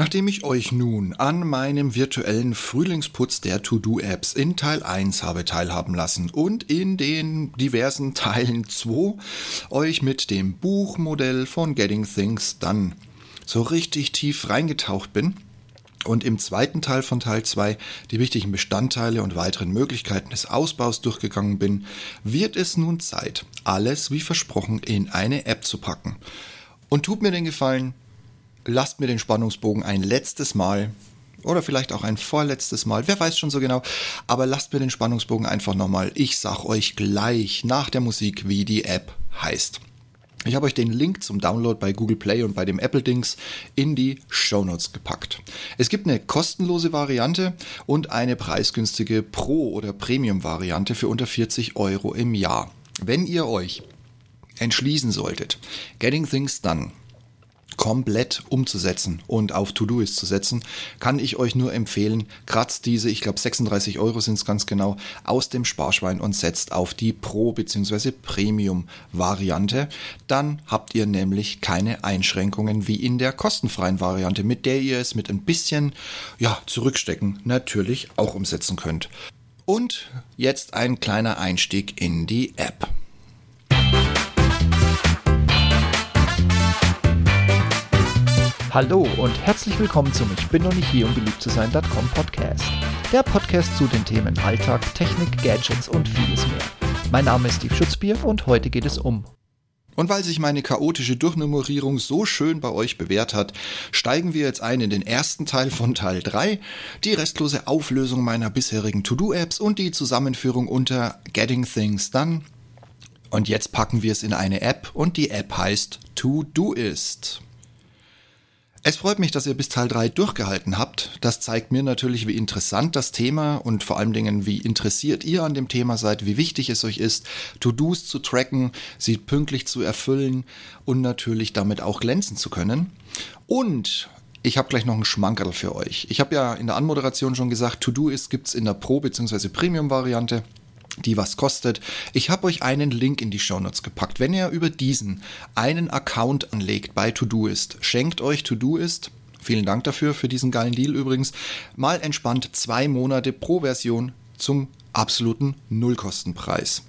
Nachdem ich euch nun an meinem virtuellen Frühlingsputz der To-Do-Apps in Teil 1 habe teilhaben lassen und in den diversen Teilen 2 euch mit dem Buchmodell von Getting Things Done so richtig tief reingetaucht bin und im zweiten Teil von Teil 2 die wichtigen Bestandteile und weiteren Möglichkeiten des Ausbaus durchgegangen bin, wird es nun Zeit, alles wie versprochen in eine App zu packen. Und tut mir den Gefallen, lasst mir den Spannungsbogen ein letztes Mal oder vielleicht auch ein vorletztes Mal, wer weiß schon so genau, aber lasst mir den Spannungsbogen einfach nochmal. Ich sag euch gleich nach der Musik, wie die App heißt. Ich habe euch den Link zum Download bei Google Play und bei dem Apple Dings in die Show Notes gepackt. Es gibt eine kostenlose Variante und eine preisgünstige Pro- oder Premium-Variante für unter 40 Euro im Jahr. Wenn ihr euch entschließen solltet, Getting Things Done komplett umzusetzen und auf To-Doist zu setzen, kann ich euch nur empfehlen, kratzt diese, ich glaube 36 Euro sind es ganz genau, aus dem Sparschwein und setzt auf die Pro- bzw. Premium-Variante. Dann habt ihr nämlich keine Einschränkungen wie in der kostenfreien Variante, mit der ihr es mit ein bisschen ja, zurückstecken natürlich auch umsetzen könnt. Und jetzt ein kleiner Einstieg in die App. Hallo und herzlich willkommen zum Ich bin noch nicht hier, um beliebt zu sein.com Podcast. Der Podcast zu den Themen Alltag, Technik, Gadgets und vieles mehr. Mein Name ist Steve Schutzbier und heute geht es um. Und weil sich meine chaotische Durchnummerierung so schön bei euch bewährt hat, steigen wir jetzt ein in den ersten Teil von Teil 3, die restlose Auflösung meiner bisherigen To-Do-Apps und die Zusammenführung unter Getting Things Done. Und jetzt packen wir es in eine App und die App heißt To-Doist. Es freut mich, dass ihr bis Teil 3 durchgehalten habt. Das zeigt mir natürlich, wie interessant das Thema und vor allen Dingen, wie interessiert ihr an dem Thema seid, wie wichtig es euch ist, To-Dos zu tracken, sie pünktlich zu erfüllen und natürlich damit auch glänzen zu können. Und ich habe gleich noch einen Schmankerl für euch. Ich habe ja in der Anmoderation schon gesagt, To-Do ist gibt's in der Pro- bzw. Premium-Variante die was kostet. Ich habe euch einen Link in die Shownotes gepackt. Wenn ihr über diesen einen Account anlegt bei Todoist, schenkt euch Todoist, vielen Dank dafür, für diesen geilen Deal übrigens, mal entspannt zwei Monate pro Version zum absoluten Nullkostenpreis.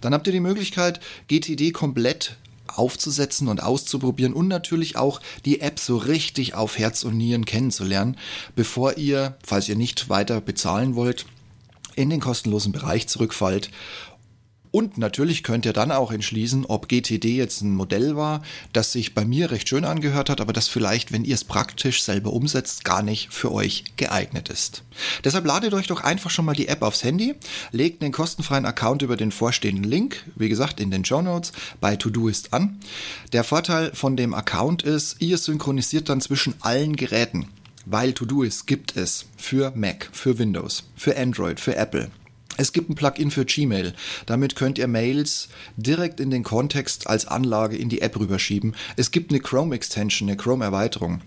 Dann habt ihr die Möglichkeit, GTD komplett aufzusetzen und auszuprobieren und natürlich auch die App so richtig auf Herz und Nieren kennenzulernen, bevor ihr, falls ihr nicht weiter bezahlen wollt, in den kostenlosen Bereich zurückfallt. Und natürlich könnt ihr dann auch entschließen, ob GTD jetzt ein Modell war, das sich bei mir recht schön angehört hat, aber das vielleicht, wenn ihr es praktisch selber umsetzt, gar nicht für euch geeignet ist. Deshalb ladet euch doch einfach schon mal die App aufs Handy, legt einen kostenfreien Account über den vorstehenden Link, wie gesagt in den Show Notes, bei Todoist an. Der Vorteil von dem Account ist, ihr synchronisiert dann zwischen allen Geräten. Weil Todoist gibt es für Mac, für Windows, für Android, für Apple. Es gibt ein Plugin für Gmail. Damit könnt ihr Mails direkt in den Kontext als Anlage in die App rüberschieben. Es gibt eine Chrome Extension, eine Chrome Erweiterung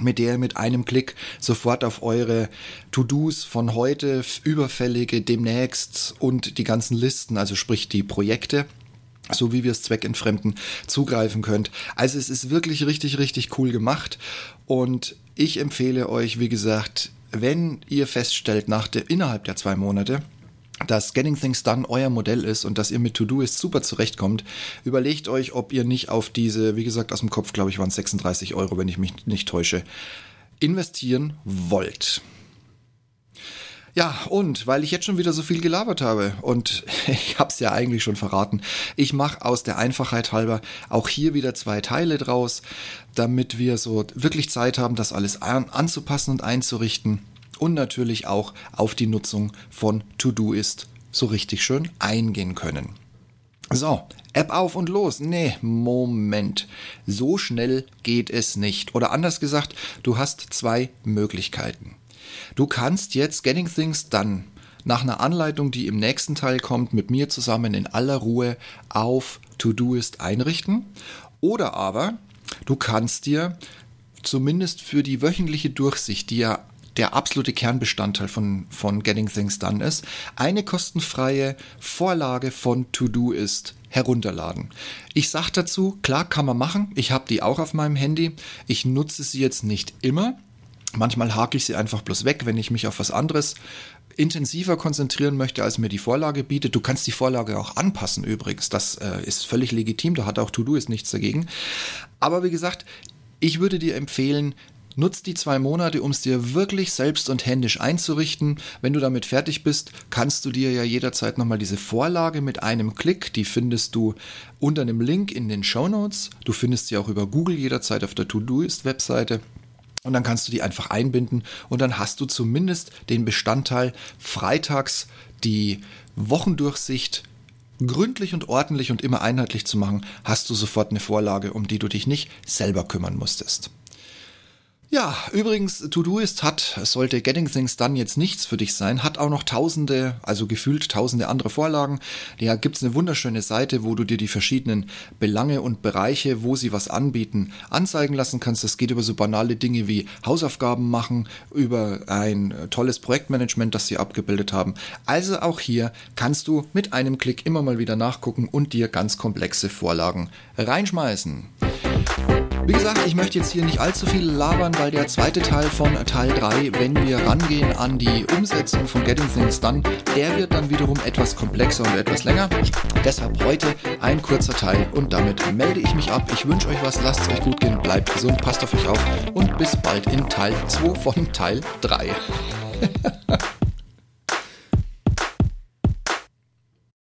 mit der ihr mit einem Klick sofort auf eure To-Dos von heute, überfällige, demnächst und die ganzen Listen, also sprich die Projekte, so wie wir es zweckentfremden, zugreifen könnt. Also es ist wirklich richtig, richtig cool gemacht und ich empfehle euch, wie gesagt, wenn ihr feststellt, nach der, innerhalb der zwei Monate, dass Getting Things Done euer Modell ist und dass ihr mit To-Do-Ist super zurechtkommt, überlegt euch, ob ihr nicht auf diese, wie gesagt, aus dem Kopf, glaube ich, waren es 36 Euro, wenn ich mich nicht täusche, investieren wollt. Ja, und weil ich jetzt schon wieder so viel gelabert habe und ich habe es ja eigentlich schon verraten, ich mache aus der Einfachheit halber auch hier wieder zwei Teile draus, damit wir so wirklich Zeit haben, das alles an, anzupassen und einzurichten und natürlich auch auf die Nutzung von To-Do-Ist so richtig schön eingehen können. So, App auf und los. Nee, Moment. So schnell geht es nicht. Oder anders gesagt, du hast zwei Möglichkeiten. Du kannst jetzt Getting Things Done nach einer Anleitung, die im nächsten Teil kommt, mit mir zusammen in aller Ruhe auf Todoist einrichten. Oder aber du kannst dir zumindest für die wöchentliche Durchsicht, die ja der absolute Kernbestandteil von, von Getting Things Done ist, eine kostenfreie Vorlage von Todoist herunterladen. Ich sage dazu, klar kann man machen, ich habe die auch auf meinem Handy, ich nutze sie jetzt nicht immer, Manchmal hake ich sie einfach bloß weg, wenn ich mich auf was anderes intensiver konzentrieren möchte, als mir die Vorlage bietet. Du kannst die Vorlage auch anpassen übrigens. Das äh, ist völlig legitim. Da hat auch To-Do ist nichts dagegen. Aber wie gesagt, ich würde dir empfehlen, Nutz die zwei Monate, um es dir wirklich selbst und händisch einzurichten. Wenn du damit fertig bist, kannst du dir ja jederzeit nochmal diese Vorlage mit einem Klick, die findest du unter einem Link in den Show Notes. Du findest sie auch über Google jederzeit auf der To-Do-Ist-Webseite. Und dann kannst du die einfach einbinden und dann hast du zumindest den Bestandteil freitags die Wochendurchsicht gründlich und ordentlich und immer einheitlich zu machen, hast du sofort eine Vorlage, um die du dich nicht selber kümmern musstest. Ja, übrigens, Todoist hat, sollte Getting Things Done jetzt nichts für dich sein, hat auch noch tausende, also gefühlt tausende andere Vorlagen. Da gibt's eine wunderschöne Seite, wo du dir die verschiedenen Belange und Bereiche, wo sie was anbieten, anzeigen lassen kannst. Das geht über so banale Dinge wie Hausaufgaben machen, über ein tolles Projektmanagement, das sie abgebildet haben. Also auch hier kannst du mit einem Klick immer mal wieder nachgucken und dir ganz komplexe Vorlagen reinschmeißen. Wie gesagt, ich möchte jetzt hier nicht allzu viel labern, weil der zweite Teil von Teil 3, wenn wir rangehen an die Umsetzung von Getting Things Done, der wird dann wiederum etwas komplexer und etwas länger. Deshalb heute ein kurzer Teil und damit melde ich mich ab. Ich wünsche euch was, lasst es euch gut gehen, bleibt gesund, passt auf euch auf und bis bald in Teil 2 von Teil 3.